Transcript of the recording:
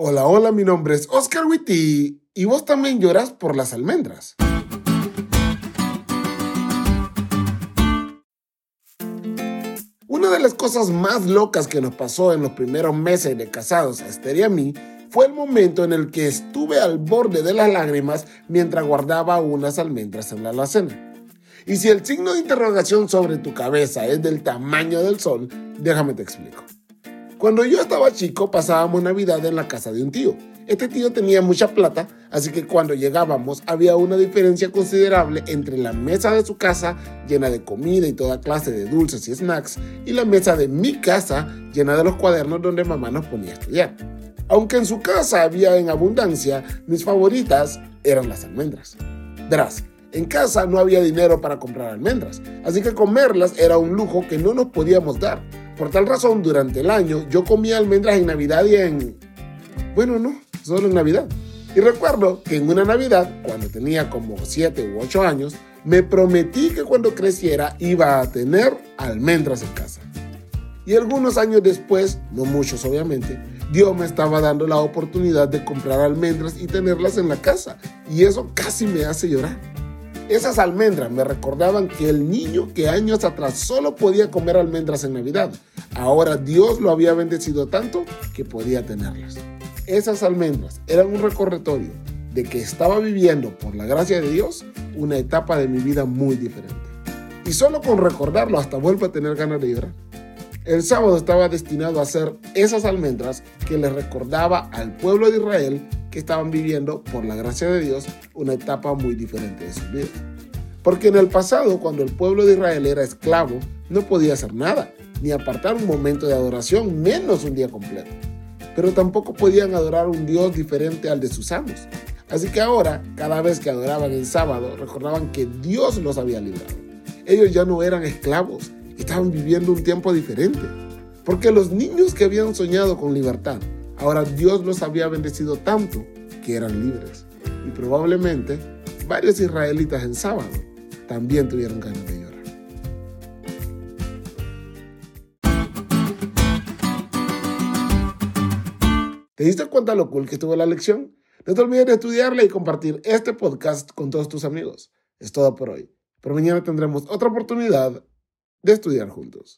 Hola, hola, mi nombre es Oscar Witty y vos también llorás por las almendras. Una de las cosas más locas que nos pasó en los primeros meses de casados a Esther y a mí fue el momento en el que estuve al borde de las lágrimas mientras guardaba unas almendras en la alacena. Y si el signo de interrogación sobre tu cabeza es del tamaño del sol, déjame te explico. Cuando yo estaba chico pasábamos Navidad en la casa de un tío. Este tío tenía mucha plata, así que cuando llegábamos había una diferencia considerable entre la mesa de su casa llena de comida y toda clase de dulces y snacks y la mesa de mi casa llena de los cuadernos donde mamá nos ponía a estudiar. Aunque en su casa había en abundancia, mis favoritas eran las almendras. Verás, en casa no había dinero para comprar almendras, así que comerlas era un lujo que no nos podíamos dar. Por tal razón, durante el año yo comía almendras en Navidad y en... Bueno, no, solo en Navidad. Y recuerdo que en una Navidad, cuando tenía como 7 u 8 años, me prometí que cuando creciera iba a tener almendras en casa. Y algunos años después, no muchos obviamente, Dios me estaba dando la oportunidad de comprar almendras y tenerlas en la casa. Y eso casi me hace llorar. Esas almendras me recordaban que el niño que años atrás solo podía comer almendras en Navidad, ahora Dios lo había bendecido tanto que podía tenerlas. Esas almendras eran un recorretorio de que estaba viviendo, por la gracia de Dios, una etapa de mi vida muy diferente. Y solo con recordarlo hasta vuelvo a tener ganas de llorar. El sábado estaba destinado a ser esas almendras que le recordaba al pueblo de Israel que estaban viviendo, por la gracia de Dios, una etapa muy diferente de su vida. Porque en el pasado, cuando el pueblo de Israel era esclavo, no podía hacer nada, ni apartar un momento de adoración, menos un día completo. Pero tampoco podían adorar un Dios diferente al de sus amos. Así que ahora, cada vez que adoraban el sábado, recordaban que Dios los había librado. Ellos ya no eran esclavos, estaban viviendo un tiempo diferente. Porque los niños que habían soñado con libertad, ahora Dios los había bendecido tanto que eran libres. Y probablemente varios israelitas en sábado también tuvieron ganas de llorar. ¿Te diste cuenta lo cool que estuvo la lección? No te olvides de estudiarla y compartir este podcast con todos tus amigos. Es todo por hoy. Pero mañana tendremos otra oportunidad de estudiar juntos.